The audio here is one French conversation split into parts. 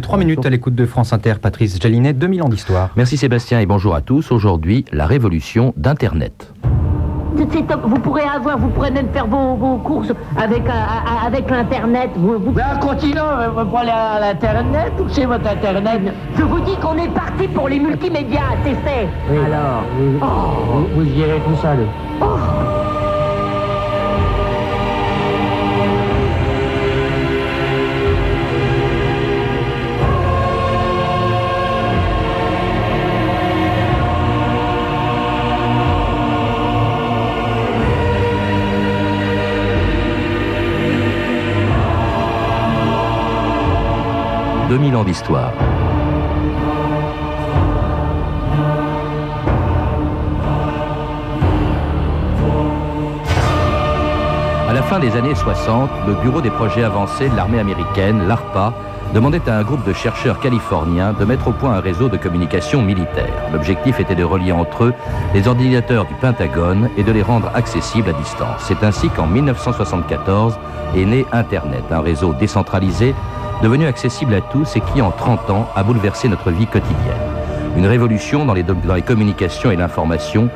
Trois minutes à l'écoute de France Inter, Patrice Jalinet, 2000 ans d'histoire. Merci Sébastien et bonjour à tous. Aujourd'hui, la révolution d'Internet. Vous pourrez avoir, vous pourrez même faire vos, vos courses avec, euh, euh, avec l'Internet. Vous, vous... Ben, continue, vous aller à l'Internet ou c'est votre Internet Je vous dis qu'on est parti pour les multimédias, c'est fait. Oui, Alors, Vous, Oh. vous, vous irez tout seul. « 2000 ans d'histoire. À la fin des années 60, le Bureau des projets avancés de l'armée américaine, l'ARPA, demandait à un groupe de chercheurs californiens de mettre au point un réseau de communication militaire. L'objectif était de relier entre eux les ordinateurs du Pentagone et de les rendre accessibles à distance. C'est ainsi qu'en 1974 est né Internet, un réseau décentralisé devenu accessible à tous et qui, en 30 ans, a bouleversé notre vie quotidienne. Une révolution dans les, dans les communications et l'information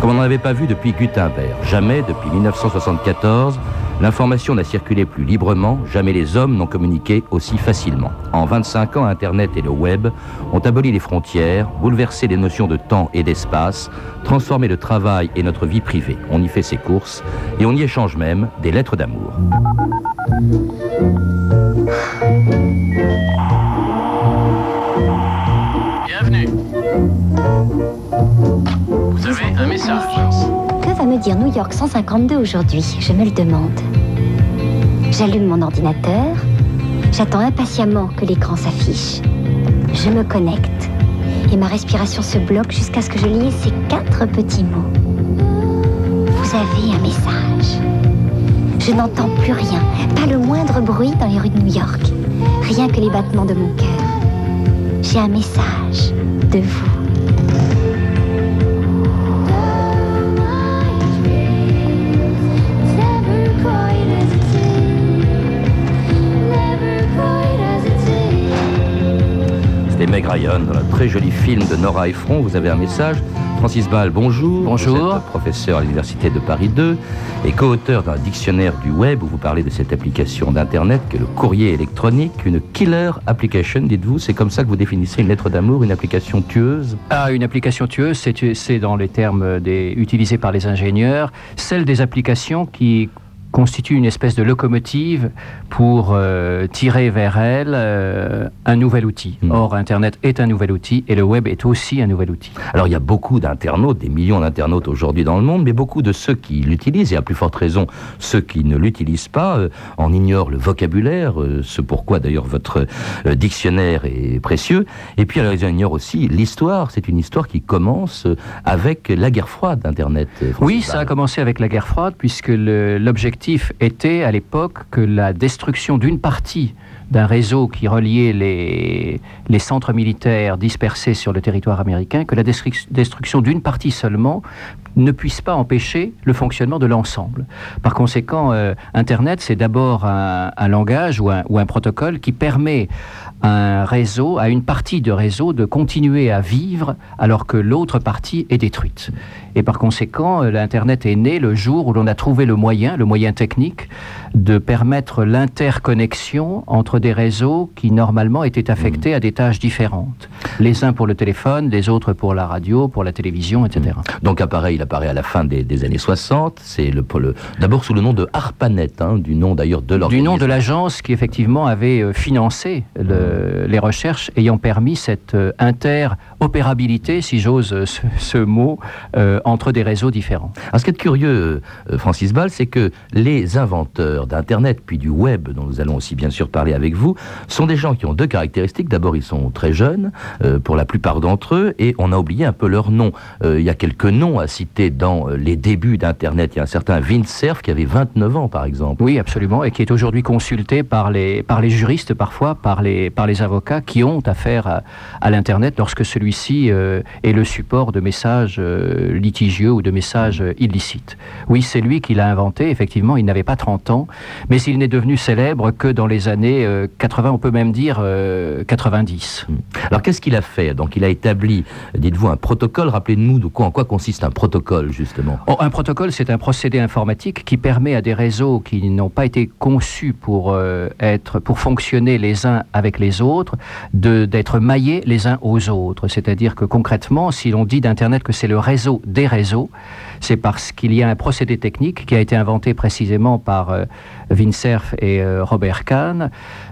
comme on n'en avait pas vu depuis Gutenberg. Jamais, depuis 1974, l'information n'a circulé plus librement, jamais les hommes n'ont communiqué aussi facilement. En 25 ans, Internet et le web ont aboli les frontières, bouleversé les notions de temps et d'espace, transformé le travail et notre vie privée. On y fait ses courses et on y échange même des lettres d'amour. Bienvenue. Vous avez un message. Va me dire New York 152 aujourd'hui Je me le demande. J'allume mon ordinateur. J'attends impatiemment que l'écran s'affiche. Je me connecte. Et ma respiration se bloque jusqu'à ce que je lise ces quatre petits mots. Vous avez un message. Je n'entends plus rien, pas le moindre bruit dans les rues de New York. Rien que les battements de mon cœur. J'ai un message de vous. Meg Ryan dans un très joli film de Nora Ephron. Vous avez un message. Francis Ball, bonjour. Bonjour. Vous êtes professeur à l'Université de Paris 2 et co-auteur d'un dictionnaire du web où vous parlez de cette application d'Internet que le courrier électronique, une killer application, dites-vous. C'est comme ça que vous définissez une lettre d'amour, une application tueuse? Ah, une application tueuse, c'est c'est dans les termes des, utilisés par les ingénieurs, celle des applications qui constituent une espèce de locomotive pour euh, tirer vers elle euh, un nouvel outil. Mm. Or, Internet est un nouvel outil et le web est aussi un nouvel outil. Alors il y a beaucoup d'internautes, des millions d'internautes aujourd'hui dans le monde, mais beaucoup de ceux qui l'utilisent, et à plus forte raison ceux qui ne l'utilisent pas, euh, en ignorent le vocabulaire, euh, ce pourquoi d'ailleurs votre dictionnaire est précieux. Et puis alors, ils ignorent aussi l'histoire. C'est une histoire qui commence avec la guerre froide d'Internet. Oui, ça a commencé avec la guerre froide, puisque le- était à l'époque que la destruction d'une partie d'un réseau qui reliait les, les centres militaires dispersés sur le territoire américain, que la destru- destruction d'une partie seulement ne puisse pas empêcher le fonctionnement de l'ensemble. Par conséquent, euh, Internet, c'est d'abord un, un langage ou un, ou un protocole qui permet à un réseau, à une partie de réseau, de continuer à vivre alors que l'autre partie est détruite. Et par conséquent, euh, l'Internet est né le jour où l'on a trouvé le moyen, le moyen technique, de permettre l'interconnexion entre des réseaux qui normalement étaient affectés à des tâches différentes. Les uns pour le téléphone, les autres pour la radio, pour la télévision, etc. Donc apparaît, il apparaît à la fin des, des années 60. C'est le, le- d'abord sous le nom de ARPANET, hein, du nom d'ailleurs de Du l'organisation. nom de l'agence qui effectivement avait euh, financé le- les recherches ayant permis cette euh, interopérabilité, si j'ose ce, ce mot, euh, entre des réseaux différents. Ce qui est curieux, euh, Francis Ball, c'est que les inventeurs d'Internet puis du web, dont nous allons aussi bien sûr parler avec vous, sont des gens qui ont deux caractéristiques. D'abord, ils sont très jeunes, euh, pour la plupart d'entre eux, et on a oublié un peu leur nom. Euh, il y a quelques noms à citer dans euh, les débuts d'Internet. Il y a un certain Vint Cerf qui avait 29 ans, par exemple. Oui, absolument, et qui est aujourd'hui consulté par les, par les juristes parfois, par les, par les avocats qui ont affaire à, l'Internet lorsque celui-ci euh, est le support de messages euh, litigieux ou de messages euh, illicites. Oui, c'est lui qui l'a inventé, effectivement, il n'avait pas 30 ans, mais il n'est devenu célèbre que dans les années euh, 80, on peut même dire euh, 90. Alors qu'est-ce qu'il a fait? Donc il a établi, dites-vous, un protocole. Rappelez-nous de quoi, en quoi consiste un protocole, justement. Oh, un protocole, c'est un procédé informatique qui permet à des réseaux qui n'ont pas été conçus pour euh, être, pour fonctionner les uns avec les autres, d'être maillés les uns aux autres. C'est-à-dire que concrètement, si l'on dit d'Internet que c'est le réseau des réseaux, c'est parce qu'il y a un procédé technique qui a été inventé précisément par euh, Vincerf et euh, Robert Kahn,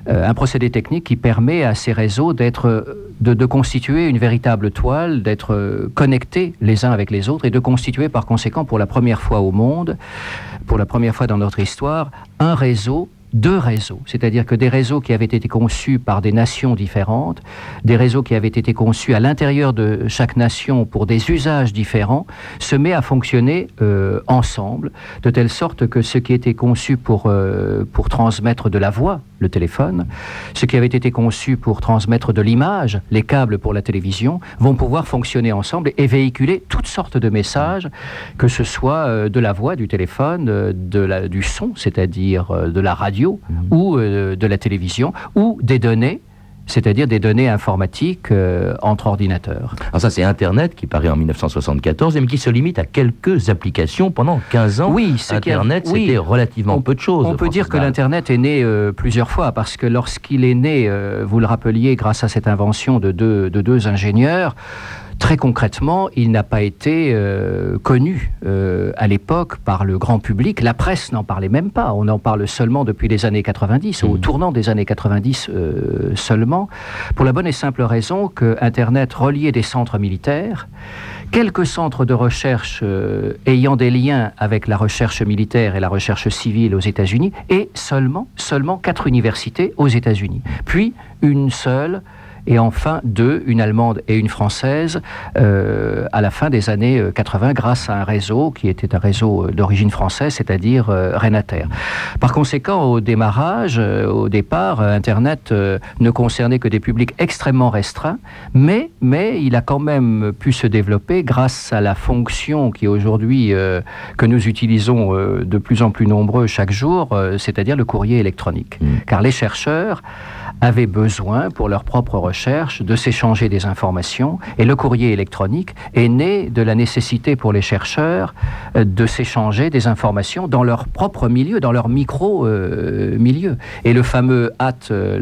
euh, un procédé technique qui permet à ces réseaux d'être, euh, de, constituer une véritable toile, d'être connectés les uns avec les autres et de constituer par conséquent pour la première fois au monde, pour la première fois dans notre histoire, un réseau deux réseaux, c'est-à-dire que des réseaux qui avaient été conçus par des nations différentes, des réseaux qui avaient été conçus à l'intérieur de chaque nation pour des usages différents, se met à fonctionner euh, ensemble, de telle sorte que ce qui était conçu pour, euh, pour transmettre de la voix, le téléphone, ce qui avait été conçu pour transmettre de l'image, les câbles pour la télévision, vont pouvoir fonctionner ensemble et véhiculer toutes sortes de messages, que ce soit euh, de la voix, du téléphone, de la, du son, c'est-à-dire de la radio ou euh, de la télévision, ou des données, c'est-à-dire des données informatiques euh, entre ordinateurs. Alors ça, c'est Internet qui paraît en 1974, mais qui se limite à quelques applications pendant 15 ans. Oui, a- Internet, oui. c'était relativement On- peu de choses. On peut dire que l'Internet est né euh, plusieurs fois, parce que lorsqu'il est né, euh, vous le rappeliez, grâce à cette invention de deux, de deux ingénieurs, très concrètement, il n'a pas été euh, connu euh, à l'époque par le grand public. La presse n'en parlait même pas. On en parle seulement depuis les années 90, au tournant des années 90 euh, seulement, pour la bonne et simple raison que Internet reliait des centres militaires quelques centres de recherche ayant des liens avec la recherche militaire et la recherche civile aux États-Unis, et seulement, seulement quatre universités aux États-Unis. Puis une seule, et enfin deux, une allemande et une française, euh, à la fin des années euh, 80, grâce à un réseau qui était un réseau euh, d'origine française, c'est-à-dire euh, Renater. Par conséquent, au démarrage, euh, au départ, euh, Internet euh, ne concernait que des publics extrêmement restreints, mais, mais il a quand même pu se développer grâce à la fonction qui aujourd'hui, euh, que nous utilisons euh, de plus en plus nombreux chaque jour, euh, c'est-à-dire le courrier électronique. Car les chercheurs avaient besoin, pour leur propre recherche, de s'échanger des informations, et le courrier électronique est né de la nécessité pour les chercheurs euh, de s'échanger des informations dans leur propre milieu, dans leur micro-milieu. et le fameux at euh,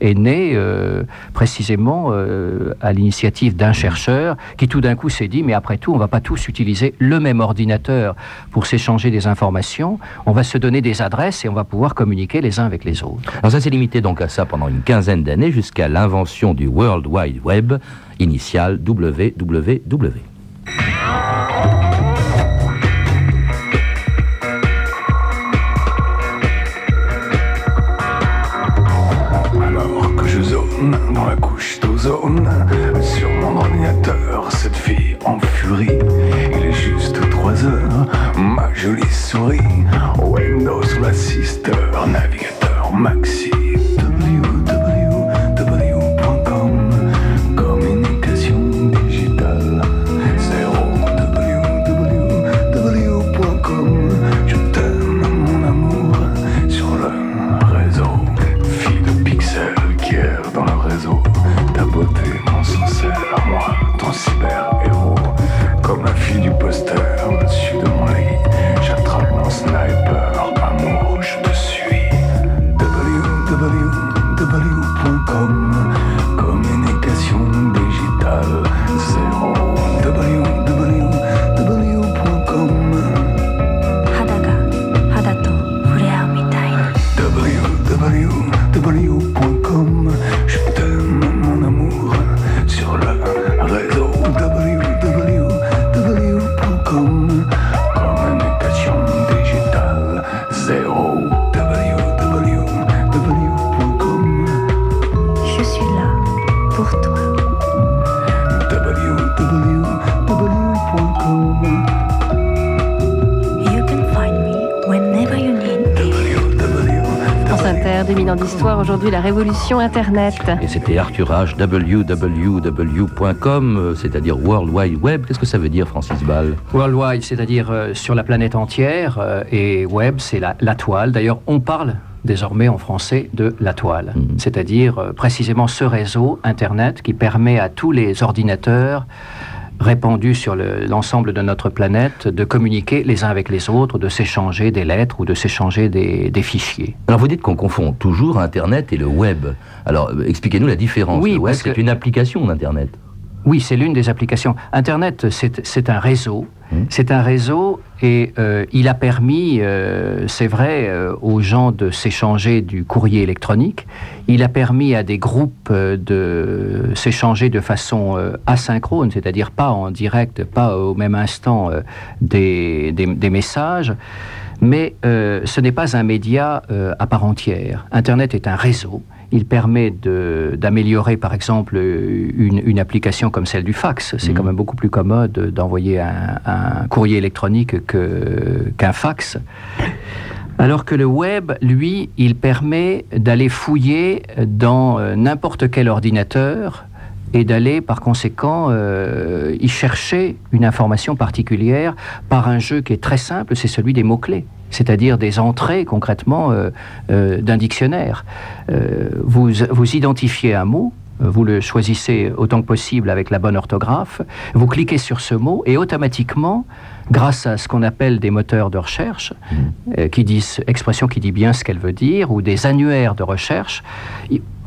est né euh, précisément euh, à l'initiative d'un chercheur qui tout d'un coup s'est dit, mais après tout, on ne va pas tous utiliser le même ordinateur pour s'échanger des informations, on va se donner des adresses et on va pouvoir communiquer les uns avec les autres. Alors ça s'est limité donc ça pendant une quinzaine d'années jusqu'à l'invention du World Wide Web, initial WWW. Aujourd'hui la révolution Internet. Et c'était Arthur H, www.com, euh, c'est-à-dire World Wide Web. Qu'est-ce que ça veut dire, Francis Ball? Worldwide, c'est-à-dire euh, sur la planète entière, euh, et web, c'est la, la toile. D'ailleurs, on parle désormais en français de la toile, Mhm. c'est-à-dire euh, précisément ce réseau Internet qui permet à tous les ordinateurs répandus sur le- l'ensemble de notre planète de communiquer les uns avec les autres, de s'échanger des lettres ou de s'échanger des, des fichiers. Alors vous dites qu'on confond toujours Internet et le web. Alors euh, expliquez-nous la différence. Oui, le web, c'est une application d'Internet. Oui, c'est l'une des applications. Internet, c'est un réseau. Mhm. C'est un réseau et euh, il a permis, euh, c'est vrai, euh, aux gens de s'échanger du courrier électronique. Il a permis à des groupes de s'échanger de façon asynchrone, c'est-à-dire pas en direct, pas au même instant des, des- des messages. Mais ce n'est pas un média à part entière. Internet est un réseau. Il permet d'améliorer, par exemple, une, une application comme celle du fax. C'est Mhm. quand même beaucoup plus commode d'envoyer un, un courrier électronique que- qu'un fax. Alors que le web, lui, il permet d'aller fouiller dans euh, n'importe quel ordinateur et d'aller par conséquent euh, y chercher une information particulière par un jeu qui est très simple, c'est celui des mots-clés, c'est-à-dire des entrées concrètement euh, euh, d'un dictionnaire. Euh, vous, vous identifiez un mot, vous le choisissez autant que possible avec la bonne orthographe, vous cliquez sur ce mot et automatiquement, grâce à ce qu'on appelle des moteurs de recherche, euh, qui disent, expression qui dit bien ce qu'elle veut dire, ou des annuaires de recherche,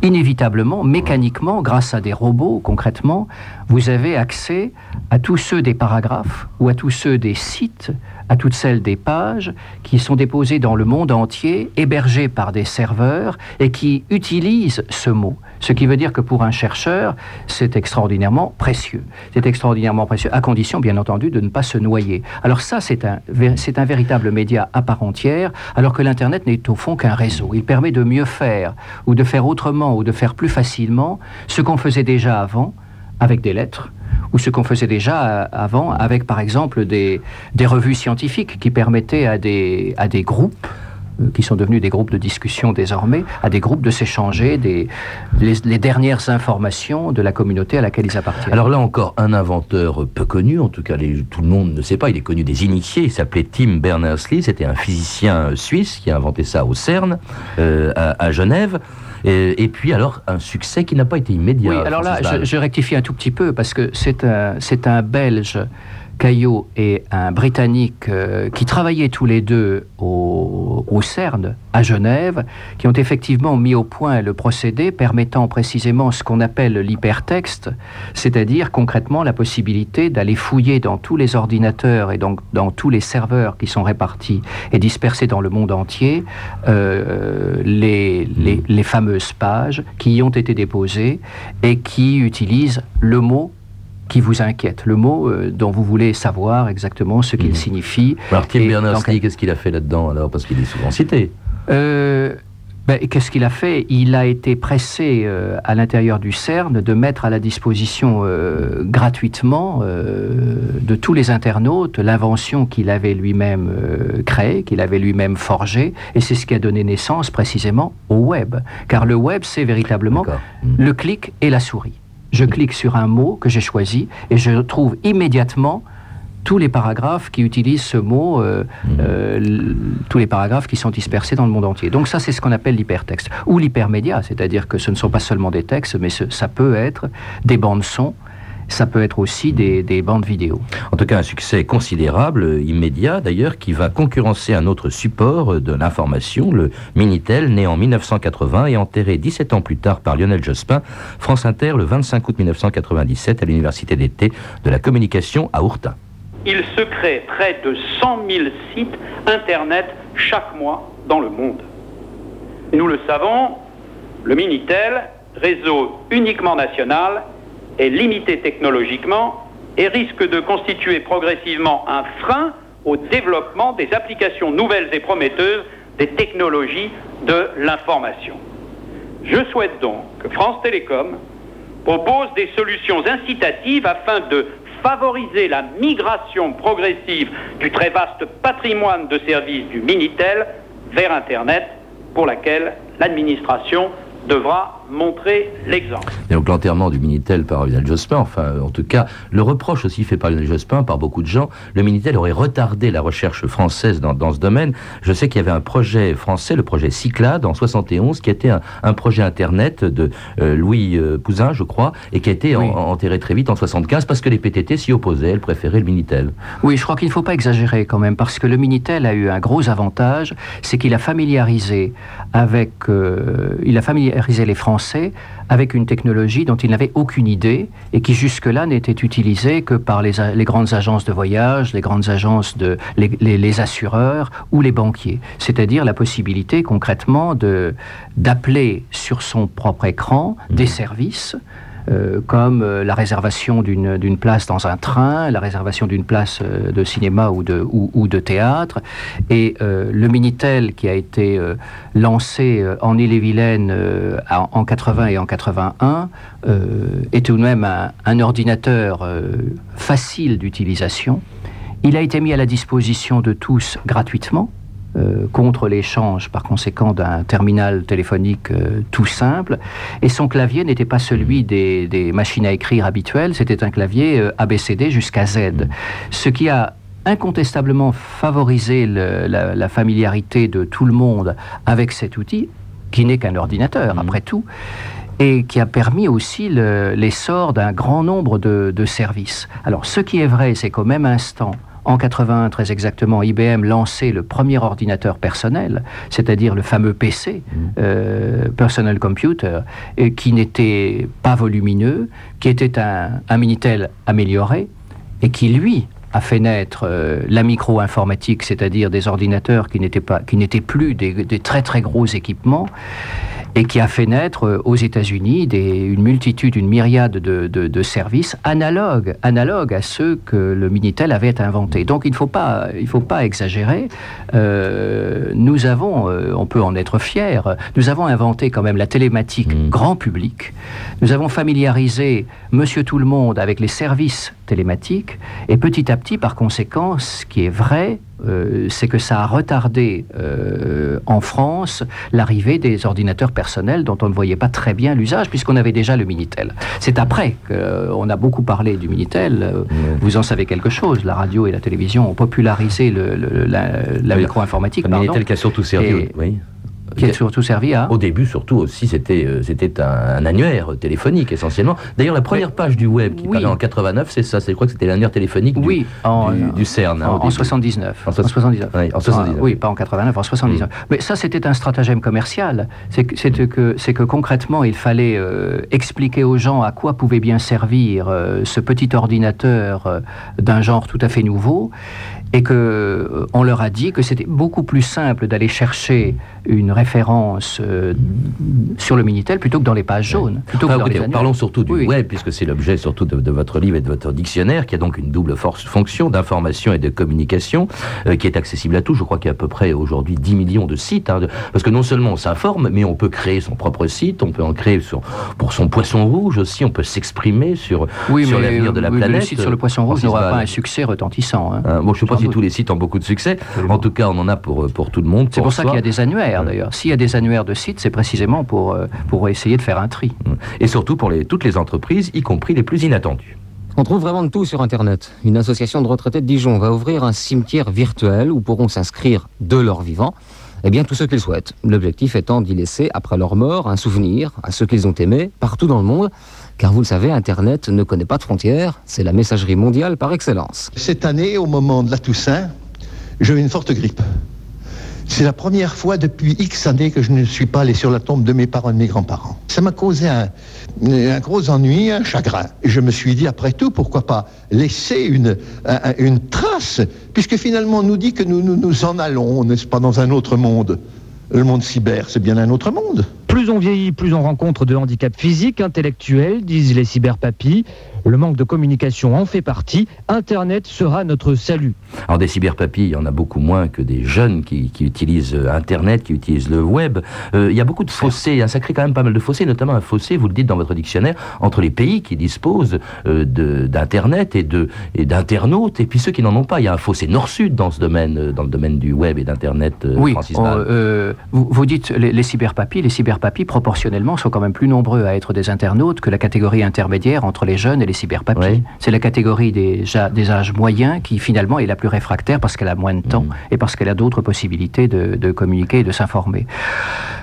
inévitablement, mécaniquement, grâce à des robots concrètement, vous avez accès à tous ceux des paragraphes ou à tous ceux des sites, à toutes celles des pages qui sont déposés dans le monde entier, hébergés par des serveurs et qui utilisent ce mot. Ce qui veut dire que pour un chercheur, c'est extraordinairement précieux. C'est extraordinairement précieux, à condition, bien entendu, de ne pas se noyer. Alors ça, c'est un, un véritable média à part entière, alors que l'Internet n'est au fond qu'un réseau. Il permet de mieux faire, ou de faire autrement, ou de faire plus facilement ce qu'on faisait déjà avant avec des lettres, ou ce qu'on faisait déjà euh, avant avec, par exemple, des, revues scientifiques qui permettaient à des, groupes euh, qui sont devenus des groupes de discussion désormais, à des groupes de s'échanger les, dernières informations de la communauté à laquelle ils appartiennent. Alors là encore, un inventeur peu connu, en tout cas tout le monde ne sait pas, il est connu des initiés, il s'appelait Tim Berners-Lee, c'était un physicien suisse qui a inventé ça au CERN, euh, à Genève. Et, et puis alors, un succès qui n'a pas été immédiat. Oui, alors là, je, je rectifie un tout petit peu parce que c'est un, c'est un Belge, Caillot, et un Britannique euh, qui travaillaient tous les deux au, au CERN à Genève, qui ont effectivement mis au point le procédé permettant précisément ce qu'on appelle l'hypertexte, c'est-à-dire concrètement la possibilité d'aller fouiller dans tous les ordinateurs et donc dans tous les serveurs qui sont répartis et dispersés dans le monde entier euh, les, les, les fameuses pages qui y ont été déposées et qui utilisent le mot qui vous inquiète, le mot euh, dont vous voulez savoir exactement ce qu'il Mhm. signifie. Alors Tim Et Berners-Lee, qu'est-ce qu'il a fait là-dedans alors? Parce qu'il est souvent cité. Euh, ben, Qu'est-ce qu'il a fait? Il a été pressé euh, à l'intérieur du CERN de mettre à la disposition euh, gratuitement euh, de tous les internautes l'invention qu'il avait lui-même créée, qu'il avait lui-même forgée, et c'est ce qui a donné naissance précisément au web. Car le web, c'est véritablement D'accord. Mhm. le clic et la souris. Je clique sur un mot que j'ai choisi et je trouve immédiatement tous les paragraphes qui utilisent ce mot, euh, Mhm. euh, tous les paragraphes qui sont dispersés dans le monde entier. Donc ça, c'est ce qu'on appelle l'hypertexte. Ou l'hypermédia, c'est-à-dire que ce ne sont pas seulement des textes, mais ce- ça peut être des bandes son, ça peut être aussi des, des bandes vidéo. En tout cas, un succès considérable, immédiat d'ailleurs, qui va concurrencer un autre support de l'information, le Minitel, né en 1980 et enterré 17 ans plus tard par Lionel Jospin, France Inter, le 25 août 1997, à l'Université d'été de la communication à Ourtin. Il se crée près de 100 000 sites Internet chaque mois dans le monde. Nous le savons, le Minitel, réseau uniquement national, est limité technologiquement et risque de constituer progressivement un frein au développement des applications nouvelles et prometteuses des technologies de l'information. Je souhaite donc que France Télécom propose des solutions incitatives afin de favoriser la migration progressive du très vaste patrimoine de services du Minitel vers Internet pour laquelle l'administration devra montrer l'exemple. Et donc l'enterrement du Minitel par Lionel Jospin, enfin en tout cas le reproche aussi fait par Lionel Jospin, par beaucoup de gens, le Minitel aurait retardé la recherche française dans, dans ce domaine. Je sais qu'il y avait un projet français, le projet Cyclade en 71, qui était un, un projet internet de euh, Louis euh, Pouzin, je crois, et qui a été en- enterré très vite en 75 parce que les PTT s'y opposaient, elles préféraient le Minitel. Oui, je crois qu'il ne faut pas exagérer quand même, parce que le Minitel a eu un gros avantage, c'est qu'il a familiarisé avec, euh, il a familiarisé les Français avec une technologie dont ils n'avaient aucune idée et qui jusque-là n'était utilisée que par les, grandes agences de voyage, les grandes agences de les, les- les assureurs ou les banquiers. C'est-à-dire la possibilité concrètement de d'appeler sur son propre écran des services euh, comme euh, la réservation d'une place dans un train, la réservation d'une place euh, de cinéma ou de, ou, de théâtre. Et le Minitel qui a été lancé en Ille-et-Vilaine en, en 80 et en 81 euh, est tout de même un, ordinateur facile d'utilisation. Il a été mis à la disposition de tous gratuitement. Euh, contre l'échange, par conséquent, d'un terminal téléphonique euh, tout simple. Et son clavier n'était pas celui des, des machines à écrire habituelles, c'était un clavier euh, ABCD jusqu'à Z. Ce qui a incontestablement favorisé le- la, la familiarité de tout le monde avec cet outil, qui n'est qu'un ordinateur, après tout et qui a permis aussi le- l'essor d'un grand nombre de, de services. Alors, ce qui est vrai, c'est qu'au même instant, en 81 très exactement, IBM lançait le premier ordinateur personnel, c'est-à-dire le fameux PC, euh, Personal Computer, et qui n'était pas volumineux, qui était un, un Minitel amélioré, et qui, lui, a fait naître euh, la micro-informatique, c'est-à-dire des ordinateurs qui n'étaient pas, qui n'étaient plus des, des très très gros équipements, et qui a fait naître euh, aux États-Unis des- une multitude, une myriade de, de- de services analogues, analogues à ceux que le Minitel avait inventés. Donc il ne faut pas, il faut pas exagérer. Euh, nous avons, euh, on peut en être fier, nous avons inventé quand même la télématique grand public. Nous avons familiarisé Monsieur Tout le Monde avec les services télématiques et petit à petit, par conséquent, ce qui est vrai, euh, c'est que ça a retardé euh, en France l'arrivée des ordinateurs personnels dont on ne voyait pas très bien l'usage puisqu'on avait déjà le Minitel. C'est après qu'on a beaucoup parlé du Minitel. euh, Vous en savez quelque chose. La radio et la télévision ont popularisé le- le- la, la Oui, micro-informatique. Le. Minitel qui a surtout servi, oui. Qui a surtout servi à Au début, surtout aussi, c'était euh, c'était un, un annuaire téléphonique essentiellement. D'ailleurs, la première page du web qui paraît en 89, c'est ça. C'est je crois que c'était l'annuaire téléphonique du, Oui, en- du, du CERN. hein, en, en début. 79. En En 79. Oui, en 79. Ah, oui, pas en 89, en 79. Mais ça, c'était un stratagème commercial. C'est que, c'est que, concrètement, il fallait euh, expliquer aux gens à quoi pouvait bien servir euh, ce petit ordinateur euh, d'un genre tout à fait nouveau. Et que euh, on leur a dit que c'était beaucoup plus simple d'aller chercher une référence euh, sur le Minitel plutôt que dans les pages jaunes. Plutôt que dans écoutez, parlons surtout du Oui, web, puisque c'est l'objet surtout de, de votre livre et de votre dictionnaire, qui a donc une double force, fonction d'information et de communication, euh, qui est accessible à tous. Je crois qu'il y a à peu près aujourd'hui 10 millions de sites, hein, de- parce que non seulement on s'informe, mais on peut créer son propre site, on peut en créer sur, pour son poisson rouge aussi, on peut s'exprimer sur, Oui, sur l'avenir de la oui, planète. le site sur le poisson rouge n'aura pas un succès retentissant. hein. Hein, bon, je ne sais pas si doute. tous les sites ont beaucoup de succès. En tout cas, on en a pour, pour tout le monde. C'est pour ça soi. qu'il y a des annuaires d'ailleurs. S'il y a des annuaires de sites, c'est précisément pour, euh, pour essayer de faire un tri. Et surtout pour les, toutes les entreprises, y compris les plus inattendues. On trouve vraiment de tout sur Internet. Une association de retraités de Dijon va ouvrir un cimetière virtuel où pourront s'inscrire de leur vivant eh bien, tous ceux qu'ils souhaitent. L'objectif étant d'y laisser, après leur mort, un souvenir à ceux qu'ils ont aimés partout dans le monde. Car vous le savez, Internet ne connaît pas de frontières. C'est la messagerie mondiale par excellence. Cette année, au moment de la Toussaint, j'ai eu une forte grippe. C'est la première fois depuis X années que je ne suis pas allé sur la tombe de mes parents et de mes grands-parents. Ça m'a causé un, gros ennui, un chagrin. Je me suis dit, après tout, pourquoi pas laisser une, un- une trace, puisque finalement on nous dit que nous, nous nous en allons, n'est-ce pas, dans un autre monde. Le monde cyber, c'est bien un autre monde. Plus on vieillit, plus on rencontre de handicaps physiques, intellectuels, disent les cyberpapis. Le manque de communication en fait partie. Internet sera notre salut. Alors des cyberpapis, il y en a beaucoup moins que des jeunes qui, qui utilisent euh, Internet, qui utilisent le web. Euh, il y a beaucoup de fossés, hein, ça crée quand même pas mal de fossés, notamment un fossé, vous le dites dans votre dictionnaire, entre les pays qui disposent euh, d'Internet et d'internautes, et, puis ceux qui n'en ont pas. Il y a un fossé nord-sud dans ce domaine, dans le domaine du web et d'Internet, euh, Oui, Francis on- euh, vous dites les, les cyberpapis. Les cyberpapis, proportionnellement, sont quand même plus nombreux à être des internautes que la catégorie intermédiaire entre les jeunes et les cyberpapis. C'est la catégorie des, des âges moyens qui, finalement, est la plus réfractaire parce qu'elle a moins de temps Mm. et parce qu'elle a d'autres possibilités de, de communiquer et de s'informer.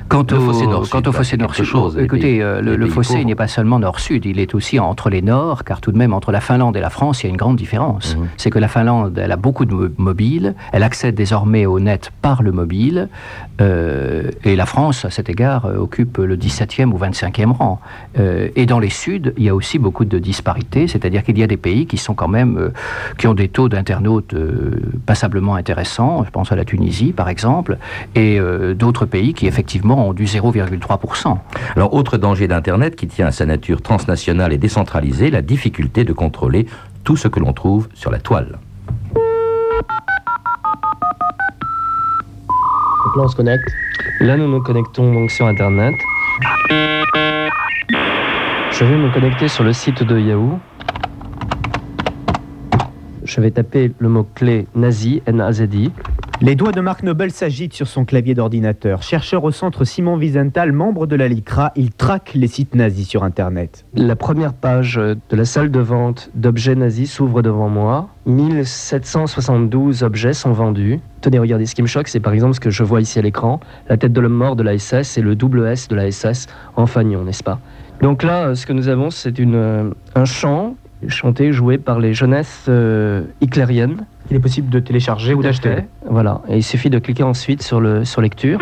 Quant Le au fossé nord-sud, quant au fossé chose, écoutez, pays- euh, le, fossé n'est pas seulement nord-sud, il est aussi entre les nords, car tout de même, entre la Finlande et la France, il y a une grande différence. Mhm. C'est que la Finlande, elle a beaucoup de mo- mobiles, elle accède désormais au net par le mobile, euh, et la France, à cet égard, euh, occupe le 17e ou 25e rang. Euh, et dans les Suds, il y a aussi beaucoup de disparités, c'est-à-dire qu'il y a des pays qui sont quand même, euh, qui ont des taux d'internautes passablement intéressants, je pense à la Tunisie par exemple, et d'autres pays qui effectivement du 0,3%. Alors, autre danger d'Internet qui tient à sa nature transnationale et décentralisée, la difficulté de contrôler tout ce que l'on trouve sur la toile. Donc là, on se connecte. Là, nous nous connectons donc sur Internet. Je vais me connecter sur le site de Yahoo. Je vais taper le mot-clé nazi, N-A-Z-I. Les doigts de Marc Nobel s'agitent sur son clavier d'ordinateur. Chercheur au centre Simon Wiesenthal, membre de la LICRA, il traque les sites nazis sur Internet. La première page de la salle de vente d'objets nazis s'ouvre devant moi. 1772 objets sont vendus. Tenez, regardez, ce qui me choque, c'est par exemple ce que je vois ici à l'écran, la tête de l'homme mort de la SS et le double S de la SS en fanion, n'est-ce pas? Donc là, ce que nous avons, c'est euh, un chant chanté, joué par les jeunesses euh, hitlériennes. Il est possible de télécharger ou d'acheter. Voilà, et il suffit de cliquer ensuite sur, le, sur lecture.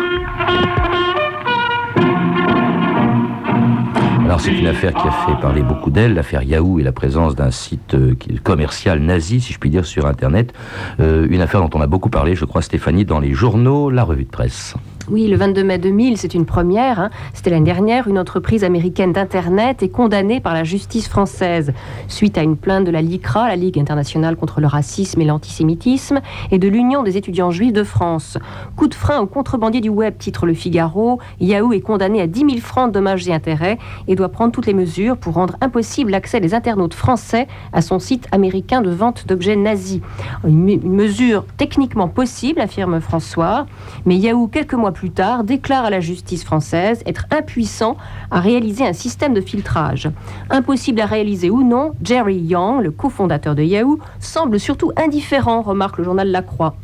Alors c'est une affaire qui a fait parler beaucoup d'elle, l'affaire Yahoo et la présence d'un site euh, commercial nazi, si je puis dire, sur Internet. Euh, une affaire dont on a beaucoup parlé, je crois, Stéphanie, dans les journaux, la revue de presse. Oui, le 22 mai 2000, c'est une première. hein. C'était l'année dernière. Une entreprise américaine d'Internet est condamnée par la justice française suite à une plainte de la LICRA, la Ligue internationale contre le racisme et l'antisémitisme, et de l'Union des étudiants juifs de France. Coup de frein aux contrebandiers du web, titre Le Figaro. Yahoo est condamné à 10 000 francs de dommages et intérêts et doit prendre toutes les mesures pour rendre impossible l'accès des internautes français à son site américain de vente d'objets nazis. Une, mesure techniquement possible, affirme François, mais Yahoo, quelques mois plus tard, déclare à la justice française être impuissant à réaliser un système de filtrage. Impossible à réaliser ou non, Jerry Yang, le cofondateur de Yahoo, semble surtout indifférent, remarque le journal La Croix.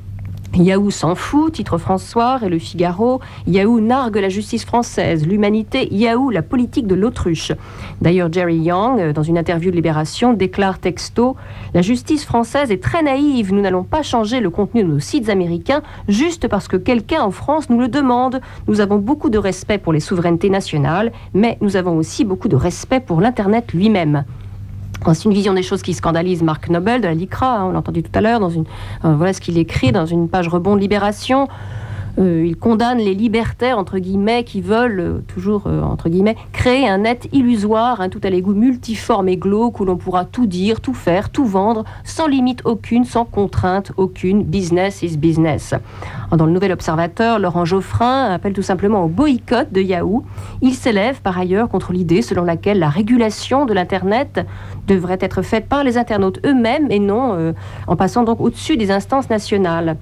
Yahoo s'en fout, titre François et le Figaro. Yahoo nargue la justice française, l'humanité, Yahoo la politique de l'autruche. D'ailleurs, Jerry Young, euh, dans une interview de Libération, déclare texto La justice française est très naïve. Nous n'allons pas changer le contenu de nos sites américains juste parce que quelqu'un en France nous le demande. Nous avons beaucoup de respect pour les souverainetés nationales, mais nous avons aussi beaucoup de respect pour l'Internet lui-même. C'est une vision des choses qui scandalise Marc Nobel de la LICRA, hein, on l'a entendu tout à l'heure, dans une, euh, voilà ce qu'il écrit dans une page rebond de Libération. Euh, il condamne les libertaires, qui veulent, euh, toujours euh, créer un net illusoire, un tout à l'égout multiforme et glauque où l'on pourra tout dire, tout faire, tout vendre, sans limite aucune, sans contrainte aucune. Business is business. Dans le Nouvel Observateur, Laurent Geoffrin appelle tout simplement au boycott de Yahoo. Il s'élève par ailleurs contre l'idée selon laquelle la régulation de l'Internet devrait être faite par les internautes eux-mêmes et non en passant donc au-dessus des instances nationales.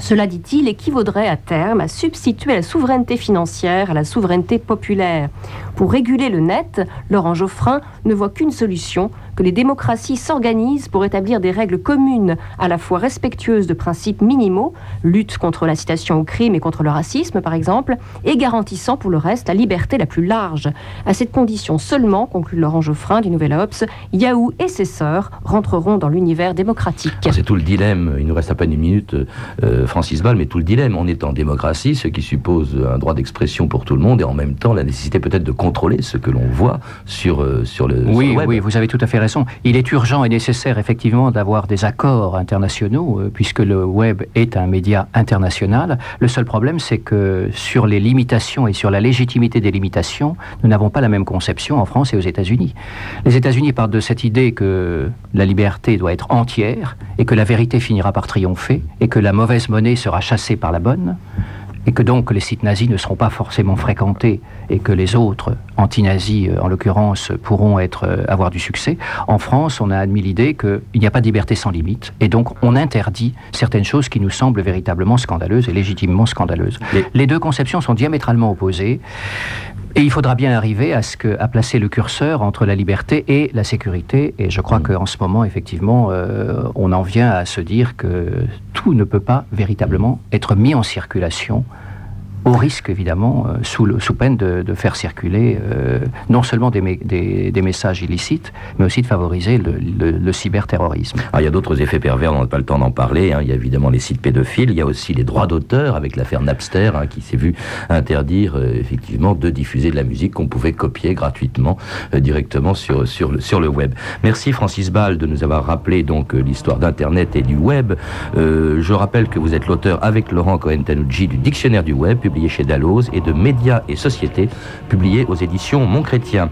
Cela, dit-il, équivaudrait à terme à substituer la souveraineté financière à la souveraineté populaire. Pour réguler le net, Laurent Geoffrin ne voit qu'une solution, que les démocraties s'organisent pour établir des règles communes, à la fois respectueuses de principes minimaux, lutte contre l'incitation au crime et contre le racisme par exemple, et garantissant pour le reste la liberté la plus large. À cette condition seulement, conclut Laurent Geoffrin du Nouvel Obs, Yahoo et ses sœurs rentreront dans l'univers démocratique. Alors, C'est tout le dilemme, il nous reste à peine une minute, euh, Francis Ball, mais tout le dilemme, on est en démocratie, ce qui suppose un droit d'expression pour tout le monde, et en même temps la nécessité peut-être de contrôler ce que l'on voit sur, euh, sur, le, sur Oui, le web. oui, vous avez tout à fait raison. Il est urgent et nécessaire effectivement d'avoir des accords internationaux, euh, puisque le web est un média international. Le seul problème, c'est que sur les limitations et sur la légitimité des limitations, nous n'avons pas la même conception en France et aux États-Unis. Les États-Unis partent de cette idée que la liberté doit être entière et que la vérité finira par triompher et que la mauvaise monnaie sera chassée par la bonne et que donc les sites nazis ne seront pas forcément fréquentés et que les autres anti-nazis, euh, en l'occurrence, pourront être, euh, avoir du succès. En France, on a admis l'idée qu'il n'y a pas de liberté sans limite et donc on interdit certaines choses qui nous semblent véritablement scandaleuses et légitimement scandaleuses. Les deux conceptions sont diamétralement opposées. Et il faudra bien arriver à, ce que, à placer le curseur entre la liberté et la sécurité. Et je crois qu'en ce moment, effectivement, euh, on en vient à se dire que tout ne peut pas véritablement être mis en circulation au risque évidemment, euh, sous, le- sous peine de, de faire circuler euh, non seulement des, des- messages illicites, mais aussi de favoriser le, le- le cyberterrorisme. Ah, il y a d'autres effets pervers, on n'a pas le temps d'en parler. hein. Il y a évidemment les sites pédophiles, il y a aussi les droits d'auteur avec l'affaire Napster hein, qui s'est vu interdire euh, effectivement de diffuser de la musique qu'on pouvait copier gratuitement directement sur, sur, le, sur le web. Merci Francis Ball de nous avoir rappelé donc l'histoire d'Internet et du web. Je rappelle que vous êtes l'auteur avec Laurent Cohen-Tanucci du Dictionnaire du web publié chez Dalloz et de Médias et Sociétés publié aux éditions Montchrétien.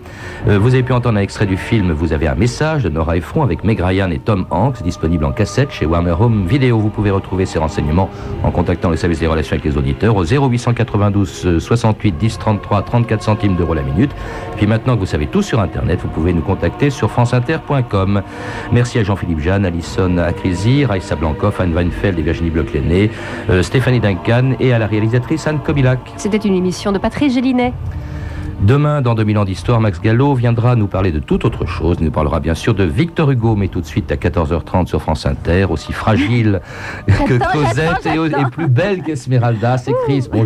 Euh, vous avez pu entendre un extrait du film Vous avez un message de Nora Ephron avec Meg Ryan et Tom Hanks disponible en cassette chez Warner Home Video. Vous pouvez retrouver ces renseignements en contactant le service des relations avec les auditeurs au 0892 euh, 68 10 33 34 centimes d'euros la minute. Puis maintenant que vous savez tout sur Internet, vous pouvez nous contacter sur franceinter.com. Merci à Jean-Philippe Jeanne, Alison Acrisi, Raissa Blancoff, Anne Weinfeld et Virginie Bloch-Lenné, euh, Stéphanie Duncan et à la réalisatrice Anne C'était une émission de Patrice Gélinet. Demain, dans 2000 ans d'histoire, Max Gallo viendra nous parler de toute autre chose. Il nous parlera bien sûr de Victor Hugo, mais tout de suite à 14h30 sur France Inter, aussi fragile que Cosette et, et plus belle qu'Esmeralda. C'est Chris. Bonjour.